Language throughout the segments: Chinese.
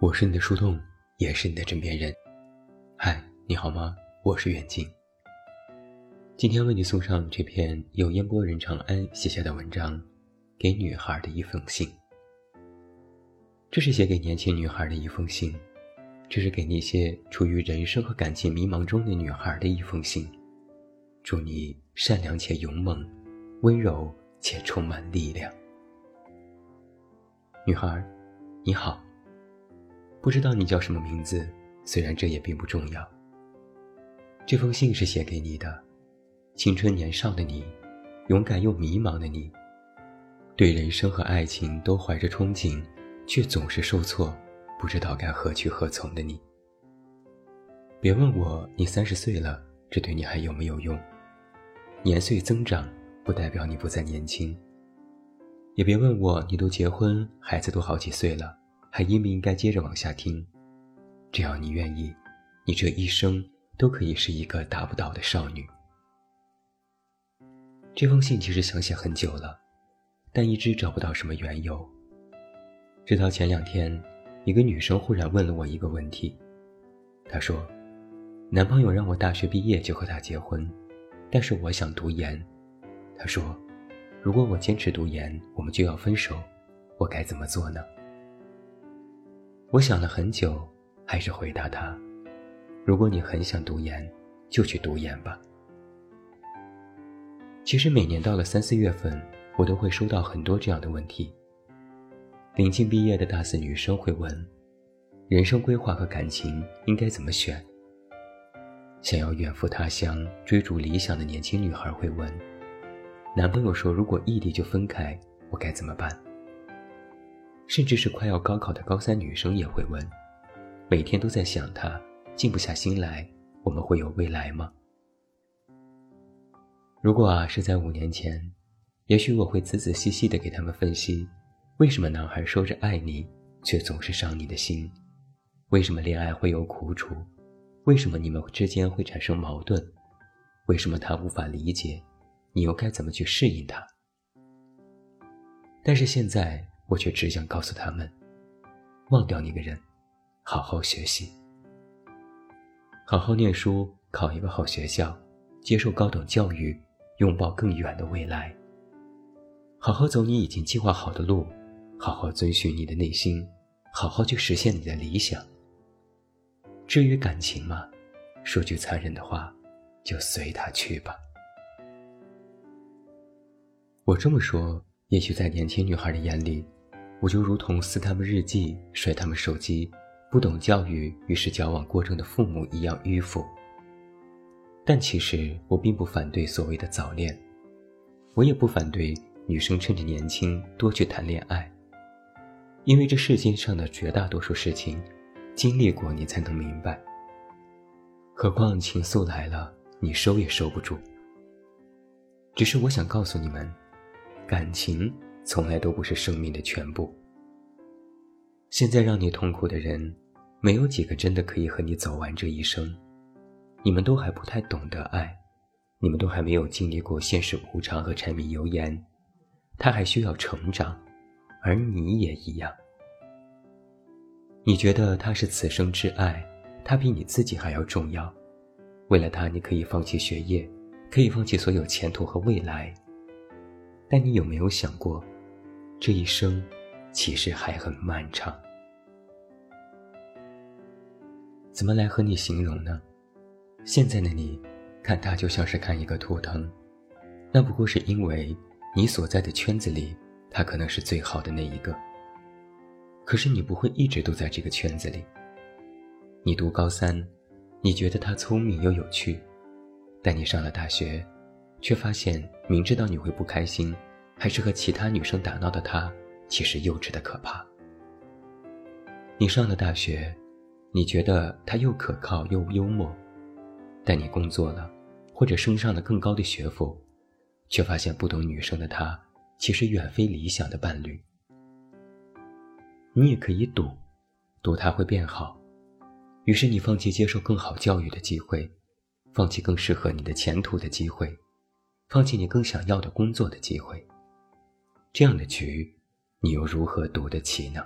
我是你的树洞，也是你的枕边人。嗨，你好吗？我是远近。今天为你送上这篇由烟波人长安写下的文章，《给女孩的一封信》。这是写给年轻女孩的一封信，这是给那些处于人生和感情迷茫中的女孩的一封信。祝你善良且勇猛，温柔且充满力量。女孩，你好。不知道你叫什么名字，虽然这也并不重要。这封信是写给你的，青春年少的你，勇敢又迷茫的你，对人生和爱情都怀着憧憬，却总是受挫，不知道该何去何从的你。别问我你三十岁了，这对你还有没有用？年岁增长，不代表你不再年轻。也别问我，你都结婚，孩子都好几岁了，还应不应该接着往下听？只要你愿意，你这一生都可以是一个达不到的少女。这封信其实想写很久了，但一直找不到什么缘由。直到前两天，一个女生忽然问了我一个问题，她说：“男朋友让我大学毕业就和他结婚，但是我想读研。”她说。如果我坚持读研，我们就要分手，我该怎么做呢？我想了很久，还是回答他：如果你很想读研，就去读研吧。其实每年到了三四月份，我都会收到很多这样的问题。临近毕业的大四女生会问：人生规划和感情应该怎么选？想要远赴他乡追逐理想的年轻女孩会问。男朋友说：“如果异地就分开，我该怎么办？”甚至是快要高考的高三女生也会问：“每天都在想他，静不下心来，我们会有未来吗？”如果啊是在五年前，也许我会仔仔细细的给他们分析，为什么男孩说着爱你，却总是伤你的心？为什么恋爱会有苦楚？为什么你们之间会产生矛盾？为什么他无法理解？你又该怎么去适应他？但是现在我却只想告诉他们：忘掉那个人，好好学习，好好念书，考一个好学校，接受高等教育，拥抱更远的未来。好好走你已经计划好的路，好好遵循你的内心，好好去实现你的理想。至于感情嘛，说句残忍的话，就随他去吧。我这么说，也许在年轻女孩的眼里，我就如同撕他们日记、摔他们手机、不懂教育，于是矫枉过正的父母一样迂腐。但其实我并不反对所谓的早恋，我也不反对女生趁着年轻多去谈恋爱，因为这世间上的绝大多数事情，经历过你才能明白。何况情愫来了，你收也收不住。只是我想告诉你们。感情从来都不是生命的全部。现在让你痛苦的人，没有几个真的可以和你走完这一生。你们都还不太懂得爱，你们都还没有经历过现实无常和柴米油盐，他还需要成长，而你也一样。你觉得他是此生挚爱，他比你自己还要重要。为了他，你可以放弃学业，可以放弃所有前途和未来。但你有没有想过，这一生其实还很漫长？怎么来和你形容呢？现在的你，看他就像是看一个图腾，那不过是因为你所在的圈子里，他可能是最好的那一个。可是你不会一直都在这个圈子里。你读高三，你觉得他聪明又有趣，但你上了大学。却发现，明知道你会不开心，还是和其他女生打闹的他，其实幼稚的可怕。你上了大学，你觉得他又可靠又幽默，但你工作了，或者升上了更高的学府，却发现不懂女生的他，其实远非理想的伴侣。你也可以赌，赌他会变好，于是你放弃接受更好教育的机会，放弃更适合你的前途的机会。放弃你更想要的工作的机会，这样的局，你又如何赌得起呢？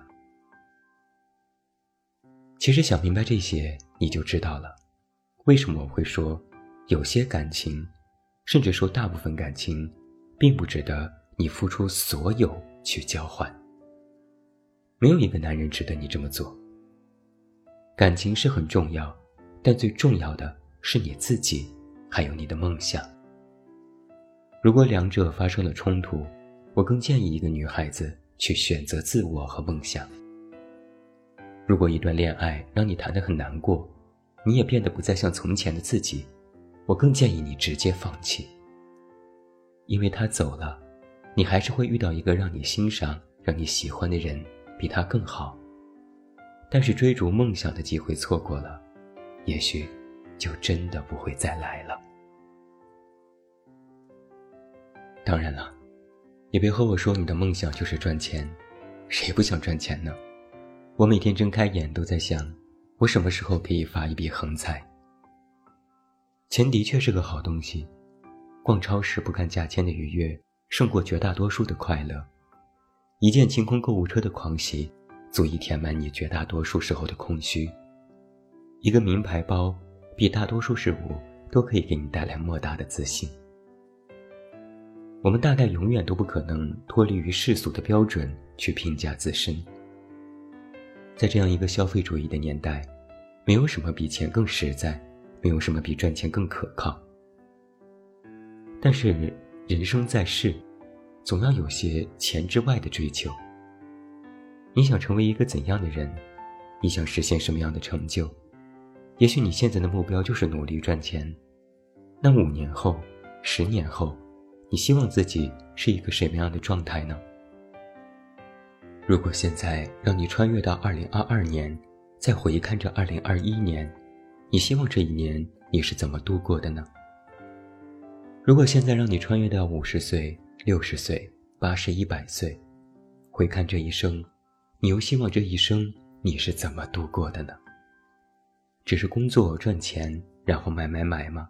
其实想明白这些，你就知道了，为什么我会说，有些感情，甚至说大部分感情，并不值得你付出所有去交换。没有一个男人值得你这么做。感情是很重要，但最重要的是你自己，还有你的梦想。如果两者发生了冲突，我更建议一个女孩子去选择自我和梦想。如果一段恋爱让你谈得很难过，你也变得不再像从前的自己，我更建议你直接放弃。因为他走了，你还是会遇到一个让你欣赏、让你喜欢的人。比他更好，但是追逐梦想的机会错过了，也许就真的不会再来了。当然了，也别和我说你的梦想就是赚钱，谁不想赚钱呢？我每天睁开眼都在想，我什么时候可以发一笔横财？钱的确是个好东西，逛超市不看价钱的愉悦，胜过绝大多数的快乐。一件清空购物车的狂喜，足以填满你绝大多数时候的空虚。一个名牌包，比大多数事物都可以给你带来莫大的自信。我们大概永远都不可能脱离于世俗的标准去评价自身。在这样一个消费主义的年代，没有什么比钱更实在，没有什么比赚钱更可靠。但是，人生在世。总要有些钱之外的追求。你想成为一个怎样的人？你想实现什么样的成就？也许你现在的目标就是努力赚钱。那五年后、十年后，你希望自己是一个什么样的状态呢？如果现在让你穿越到二零二二年，再回看这二零二一年，你希望这一年你是怎么度过的呢？如果现在让你穿越到五十岁，六十岁、八十、一百岁，回看这一生，你又希望这一生你是怎么度过的呢？只是工作赚钱，然后买买买吗？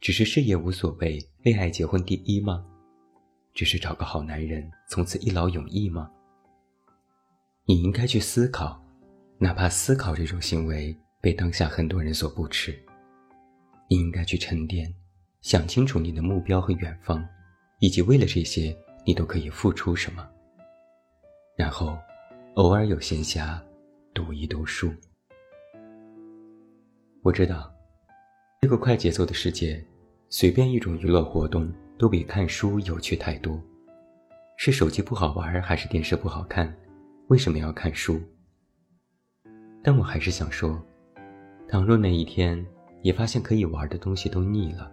只是事业无所谓，恋爱结婚第一吗？只是找个好男人，从此一劳永逸吗？你应该去思考，哪怕思考这种行为被当下很多人所不耻。你应该去沉淀，想清楚你的目标和远方。以及为了这些，你都可以付出什么？然后，偶尔有闲暇，读一读书。我知道，这个快节奏的世界，随便一种娱乐活动都比看书有趣太多。是手机不好玩，还是电视不好看？为什么要看书？但我还是想说，倘若那一天也发现可以玩的东西都腻了，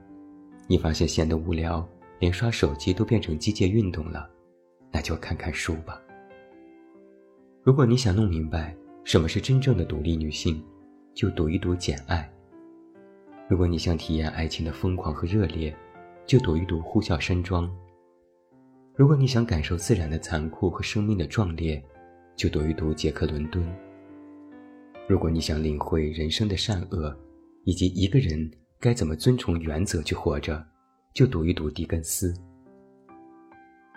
你发现闲得无聊。连刷手机都变成机械运动了，那就看看书吧。如果你想弄明白什么是真正的独立女性，就读一读《简爱》；如果你想体验爱情的疯狂和热烈，就读一读《呼啸山庄》；如果你想感受自然的残酷和生命的壮烈，就读一读《杰克·伦敦》；如果你想领会人生的善恶，以及一个人该怎么遵从原则去活着。就读一读狄更斯。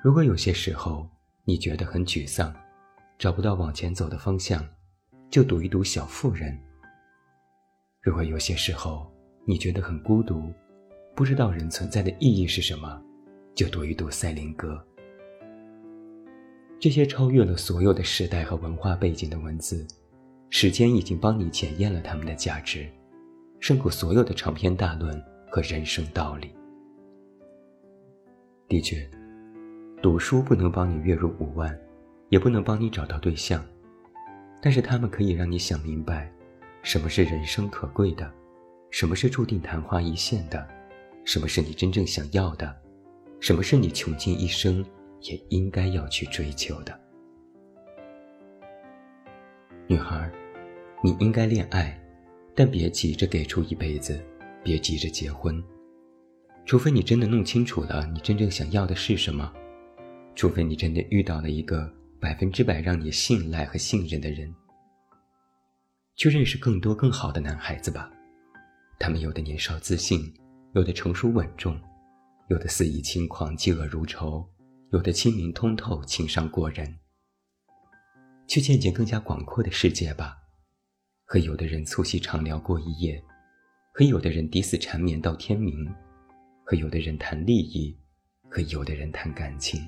如果有些时候你觉得很沮丧，找不到往前走的方向，就读一读《小妇人》。如果有些时候你觉得很孤独，不知道人存在的意义是什么，就读一读《赛林格》。这些超越了所有的时代和文化背景的文字，时间已经帮你检验了他们的价值，胜过所有的长篇大论和人生道理。的确，读书不能帮你月入五万，也不能帮你找到对象，但是他们可以让你想明白，什么是人生可贵的，什么是注定昙花一现的，什么是你真正想要的，什么是你穷尽一生也应该要去追求的。女孩，你应该恋爱，但别急着给出一辈子，别急着结婚。除非你真的弄清楚了你真正想要的是什么，除非你真的遇到了一个百分之百让你信赖和信任的人，去认识更多更好的男孩子吧。他们有的年少自信，有的成熟稳重，有的肆意轻狂嫉恶如仇，有的清明通透情商过人。去见见更加广阔的世界吧，和有的人促膝长聊过一夜，和有的人抵死缠绵到天明，和有的人谈利益，和有的人谈感情。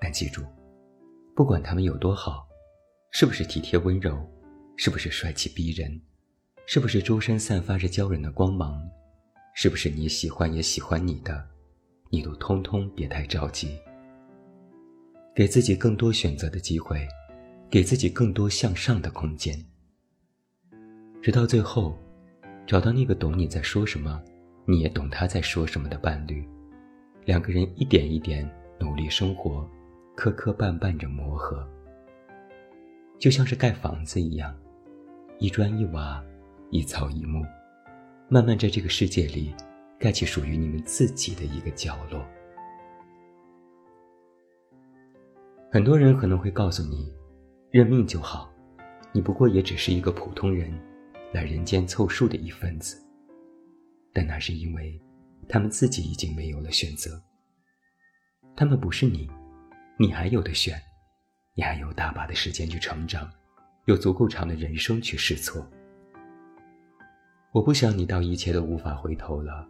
但记住，不管他们有多好，是不是体贴温柔，是不是帅气逼人，是不是周身散发着骄人的光芒，是不是你喜欢也喜欢你的，你都通通别太着急。给自己更多选择的机会，给自己更多向上的空间，直到最后，找到那个懂你在说什么，你也懂他在说什么的伴侣，两个人一点一点努力生活。磕磕绊绊着磨合，就像是盖房子一样，一砖一瓦，一草一木，慢慢在这个世界里盖起属于你们自己的一个角落。很多人可能会告诉你，认命就好，你不过也只是一个普通人，来人间凑数的一份子。但那是因为，他们自己已经没有了选择，他们不是你。你还有的选，你还有大把的时间去成长，有足够长的人生去试错。我不想你到一切都无法回头了，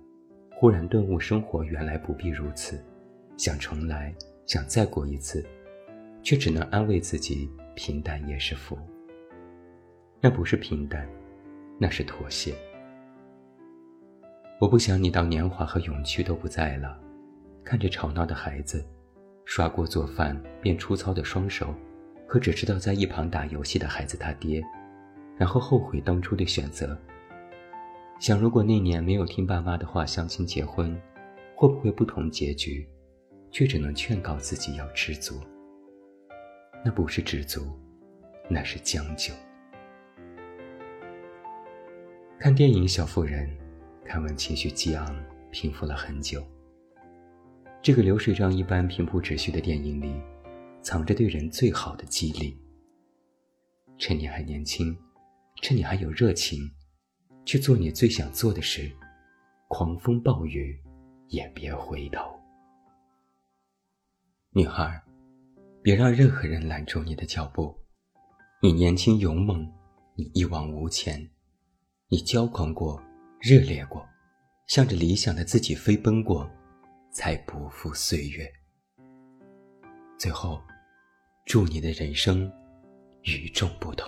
忽然顿悟生活原来不必如此，想重来，想再过一次，却只能安慰自己平淡也是福。那不是平淡，那是妥协。我不想你到年华和勇气都不在了，看着吵闹的孩子。刷锅做饭变粗糙的双手，和只知道在一旁打游戏的孩子他爹，然后后悔当初的选择。想如果那年没有听爸妈的话相亲结婚，会不会不同结局？却只能劝告自己要知足。那不是知足，那是将就。看电影《小妇人》，看完情绪激昂，平复了很久。这个流水账一般平铺直叙的电影里，藏着对人最好的激励。趁你还年轻，趁你还有热情，去做你最想做的事，狂风暴雨也别回头。女孩，别让任何人拦住你的脚步。你年轻勇猛，你一往无前，你骄狂过，热烈过，向着理想的自己飞奔过。才不负岁月。最后，祝你的人生与众不同。